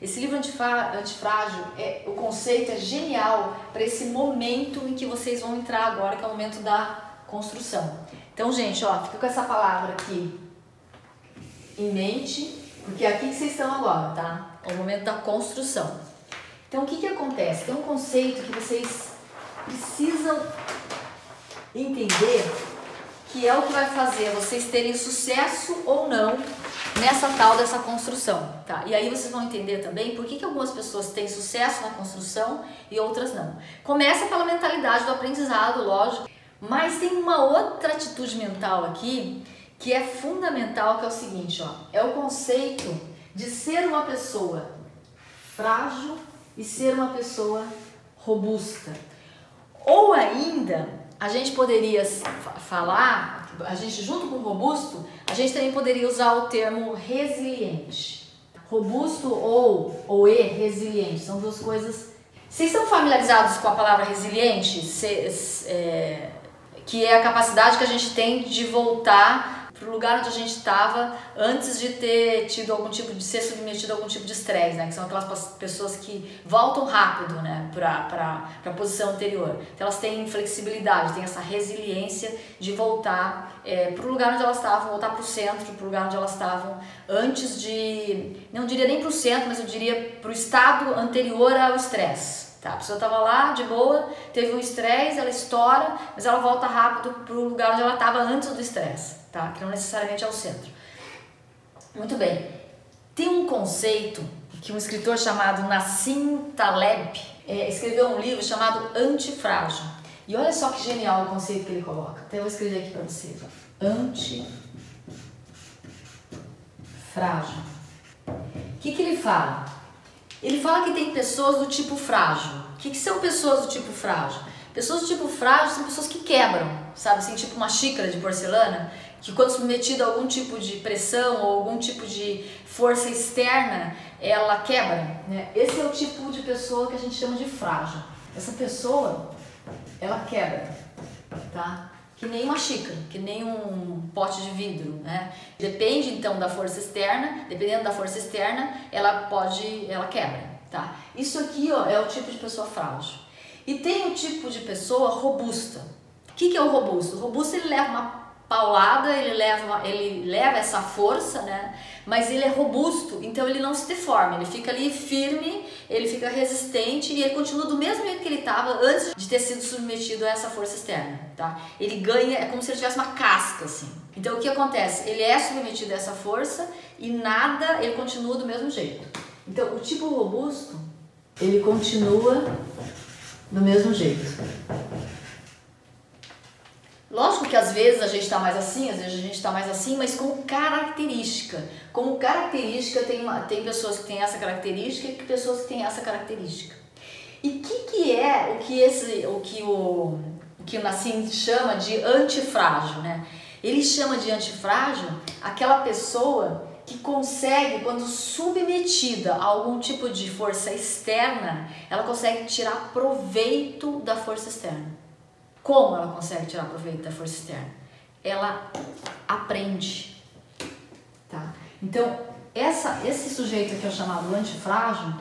Esse livro antifrágil, é, o conceito é genial para esse momento em que vocês vão entrar agora, que é o momento da construção. Então, gente, ó, fica com essa palavra aqui em mente, porque é aqui que vocês estão agora, tá? É o momento da construção. Então, o que, que acontece? Tem um conceito que vocês precisam entender que é o que vai fazer vocês terem sucesso ou não nessa tal dessa construção, tá? E aí vocês vão entender também por que, que algumas pessoas têm sucesso na construção e outras não. Começa pela mentalidade do aprendizado, lógico, mas tem uma outra atitude mental aqui que é fundamental, que é o seguinte, ó, é o conceito de ser uma pessoa frágil e ser uma pessoa robusta. Ou ainda, a gente poderia falar, a gente junto com robusto, a gente também poderia usar o termo resiliente. Robusto ou, ou e resiliente, são duas coisas. Vocês estão familiarizados com a palavra resiliente? Se, é, que é a capacidade que a gente tem de voltar para o lugar onde a gente estava antes de ter tido algum tipo de ser submetido a algum tipo de estresse, né? Que são aquelas pessoas que voltam rápido, né? Para a posição anterior. Então elas têm flexibilidade, têm essa resiliência de voltar é, para o lugar onde elas estavam, voltar para o centro, para o lugar onde elas estavam antes de, não diria nem para o centro, mas eu diria para o estado anterior ao estresse. Tá, a pessoa estava lá de boa, teve um estresse, ela estoura, mas ela volta rápido para o lugar onde ela estava antes do estresse, tá? que não necessariamente é o centro. Muito bem. Tem um conceito que um escritor chamado Nassim Taleb é, escreveu um livro chamado Antifrágil. E olha só que genial o conceito que ele coloca. Até eu vou escrever aqui para vocês. Antifrágil. O que, que ele fala? Ele fala que tem pessoas do tipo frágil. O que, que são pessoas do tipo frágil? Pessoas do tipo frágil são pessoas que quebram, sabe assim, tipo uma xícara de porcelana, que quando submetida a algum tipo de pressão ou algum tipo de força externa, ela quebra. Né? Esse é o tipo de pessoa que a gente chama de frágil. Essa pessoa, ela quebra, tá? Que nem uma xícara, que nem um pote de vidro, né? Depende então da força externa, dependendo da força externa, ela pode, ela quebra, tá? Isso aqui, ó, é o tipo de pessoa frágil. E tem o tipo de pessoa robusta. O que, que é o robusto? O robusto ele leva uma paulada, ele leva, ele leva essa força, né? Mas ele é robusto, então ele não se deforma, ele fica ali firme, ele fica resistente e ele continua do mesmo jeito que ele estava antes de ter sido submetido a essa força externa, tá? Ele ganha, é como se ele tivesse uma casca assim. Então o que acontece? Ele é submetido a essa força e nada, ele continua do mesmo jeito. Então o tipo robusto, ele continua do mesmo jeito. Às vezes a gente está mais assim, às vezes a gente está mais assim, mas com característica. Como característica, tem, uma, tem pessoas que têm essa característica e pessoas que têm essa característica. E o que, que é o que, esse, o, que o, o que o Nassim chama de antifrágil? Né? Ele chama de antifrágil aquela pessoa que consegue, quando submetida a algum tipo de força externa, ela consegue tirar proveito da força externa. Como ela consegue tirar proveito da força externa? Ela aprende, tá? Então, essa, esse sujeito que é chamado antifrágil,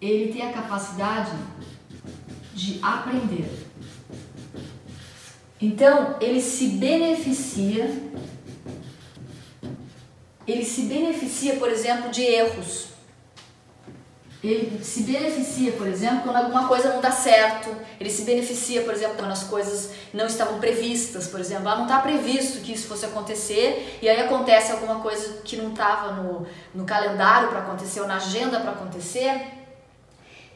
ele tem a capacidade de aprender. Então, ele se beneficia, ele se beneficia, por exemplo, de erros ele se beneficia, por exemplo, quando alguma coisa não dá certo. Ele se beneficia, por exemplo, quando as coisas não estavam previstas, por exemplo. Ah, não está previsto que isso fosse acontecer e aí acontece alguma coisa que não estava no, no calendário para acontecer ou na agenda para acontecer.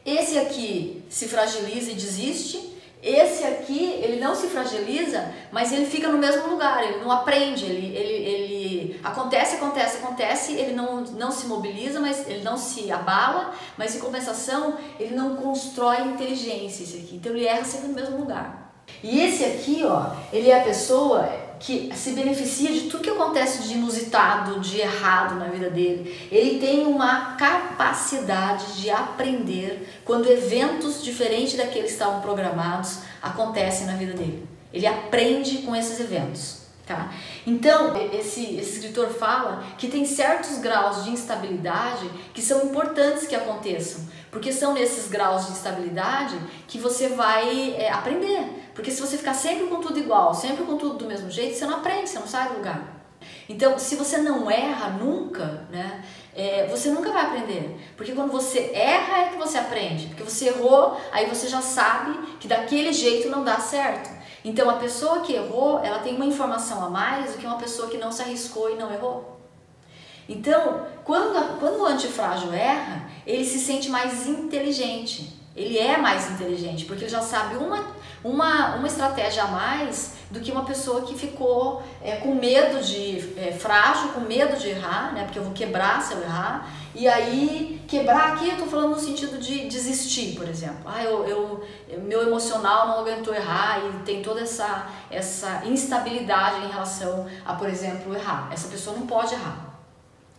Esse aqui se fragiliza e desiste esse aqui, ele não se fragiliza, mas ele fica no mesmo lugar, ele não aprende, ele, ele, ele acontece, acontece, acontece, ele não, não se mobiliza, mas ele não se abala, mas em compensação, ele não constrói inteligência esse aqui. Então ele erra sempre no mesmo lugar. E esse aqui, ó, ele é a pessoa que se beneficia de tudo que acontece de inusitado, de errado na vida dele. Ele tem uma capacidade de aprender quando eventos diferentes daqueles que estavam programados acontecem na vida dele. Ele aprende com esses eventos. Tá? Então, esse, esse escritor fala que tem certos graus de instabilidade que são importantes que aconteçam, porque são nesses graus de instabilidade que você vai é, aprender. Porque se você ficar sempre com tudo igual, sempre com tudo do mesmo jeito, você não aprende, você não sai do lugar. Então, se você não erra nunca, né, é, você nunca vai aprender. Porque quando você erra é que você aprende. Porque você errou, aí você já sabe que daquele jeito não dá certo. Então a pessoa que errou, ela tem uma informação a mais do que uma pessoa que não se arriscou e não errou. Então, quando, quando o antifrágil erra, ele se sente mais inteligente. Ele é mais inteligente, porque ele já sabe uma, uma, uma estratégia a mais do que uma pessoa que ficou é, com medo de é, frágil, com medo de errar, né? Porque eu vou quebrar se eu errar. E aí, quebrar aqui eu tô falando no sentido de desistir, por exemplo. Ah, eu, eu meu emocional não aguentou errar e tem toda essa, essa instabilidade em relação a, por exemplo, errar. Essa pessoa não pode errar.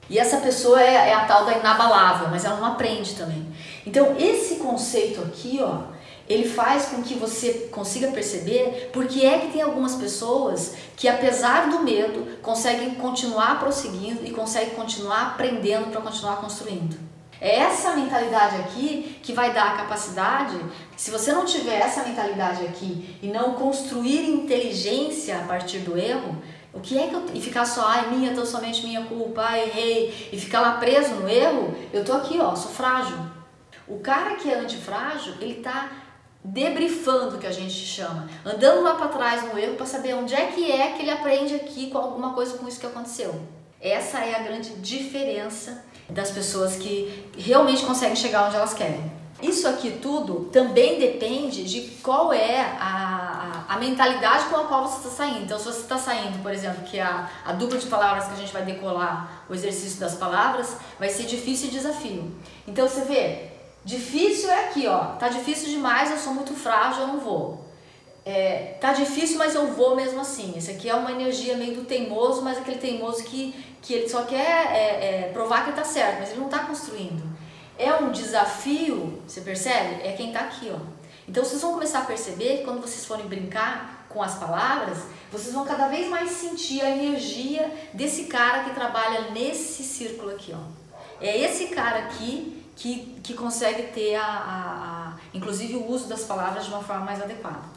E essa pessoa é, é a tal da inabalável, mas ela não aprende também. Então, esse conceito aqui, ó, ele faz com que você consiga perceber porque é que tem algumas pessoas que, apesar do medo, conseguem continuar prosseguindo e conseguem continuar aprendendo para continuar construindo. É essa mentalidade aqui que vai dar a capacidade, se você não tiver essa mentalidade aqui e não construir inteligência a partir do erro, o que é que eu. E ficar só, ai, minha, tão somente minha culpa, ai, errei, e ficar lá preso no erro, eu tô aqui, ó, sou frágil. O cara que é antifrágil, ele tá debriefando, que a gente chama, andando lá para trás no erro para saber onde é que é que ele aprende aqui com alguma coisa com isso que aconteceu. Essa é a grande diferença das pessoas que realmente conseguem chegar onde elas querem. Isso aqui tudo também depende de qual é a, a, mentalidade com a qual você está saindo. Então, se você está saindo, por exemplo, que a, a dupla de palavras que a gente vai decolar, o exercício das palavras, vai ser difícil e desafio. Então, você vê, Difícil é aqui, ó. Tá difícil demais, eu sou muito frágil, eu não vou. É, tá difícil, mas eu vou mesmo assim. Esse aqui é uma energia meio do teimoso, mas aquele teimoso que, que ele só quer é, é, provar que tá certo, mas ele não tá construindo. É um desafio, você percebe? É quem tá aqui, ó. Então vocês vão começar a perceber que quando vocês forem brincar com as palavras, vocês vão cada vez mais sentir a energia desse cara que trabalha nesse círculo aqui, ó. É esse cara aqui que, que consegue ter, a, a, a, inclusive, o uso das palavras de uma forma mais adequada.